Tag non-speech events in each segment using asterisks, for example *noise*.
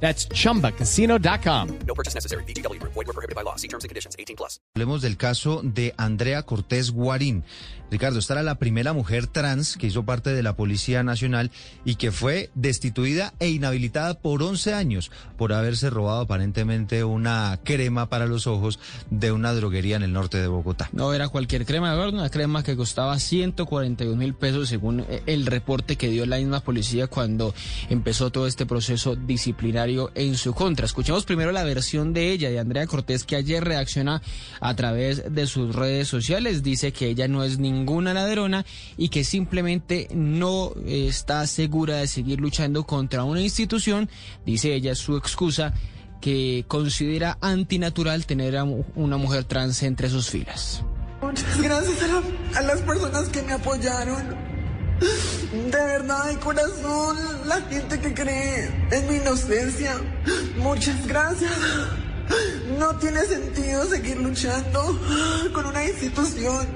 That's chumbacasino.com. No purchase necessary. BGW. Void were prohibited by law. See terms and conditions. 18 plus. Hablemos del caso de Andrea Cortés Guarín. Ricardo, esta era la primera mujer trans que hizo parte de la Policía Nacional y que fue destituida e inhabilitada por 11 años por haberse robado aparentemente una crema para los ojos de una droguería en el norte de Bogotá. No era cualquier crema, de verdad, una crema que costaba 141 mil pesos según el reporte que dio la misma policía cuando empezó todo este proceso disciplinario en su contra. Escuchemos primero la versión de ella, de Andrea Cortés, que ayer reacciona a través de sus redes sociales. Dice que ella no es ninguna ladrona y que simplemente no está segura de seguir luchando contra una institución. Dice ella su excusa que considera antinatural tener a una mujer trans entre sus filas. Muchas gracias a, a las personas que me apoyaron. De verdad, de corazón, la gente que cree en mi inocencia. Muchas gracias. No tiene sentido seguir luchando con una institución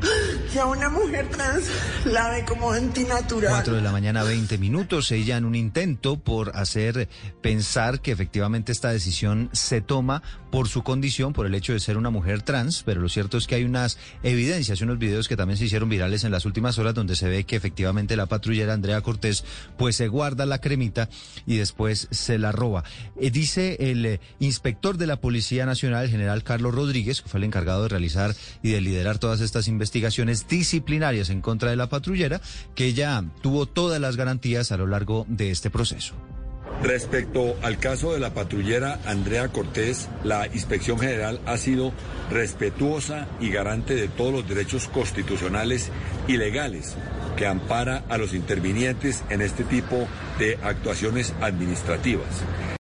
*gasps* que a una mujer trans la ve como antinatural. 4 de la mañana, 20 minutos. Ella en un intento por hacer pensar que efectivamente esta decisión se toma por su condición, por el hecho de ser una mujer trans, pero lo cierto es que hay unas evidencias, unos videos que también se hicieron virales en las últimas horas donde se ve que efectivamente la patrullera Andrea Cortés pues se guarda la cremita y después se la roba. Eh, dice el eh, inspector de la Policía Nacional, el general Carlos Rodríguez, que fue el encargado de realizar y de liderar todas estas investigaciones disciplinarias en contra de la patrullera, que ella tuvo todas las garantías a lo largo de este proceso. Respecto al caso de la patrullera Andrea Cortés, la Inspección General ha sido respetuosa y garante de todos los derechos constitucionales y legales que ampara a los intervinientes en este tipo de actuaciones administrativas.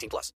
18 plus.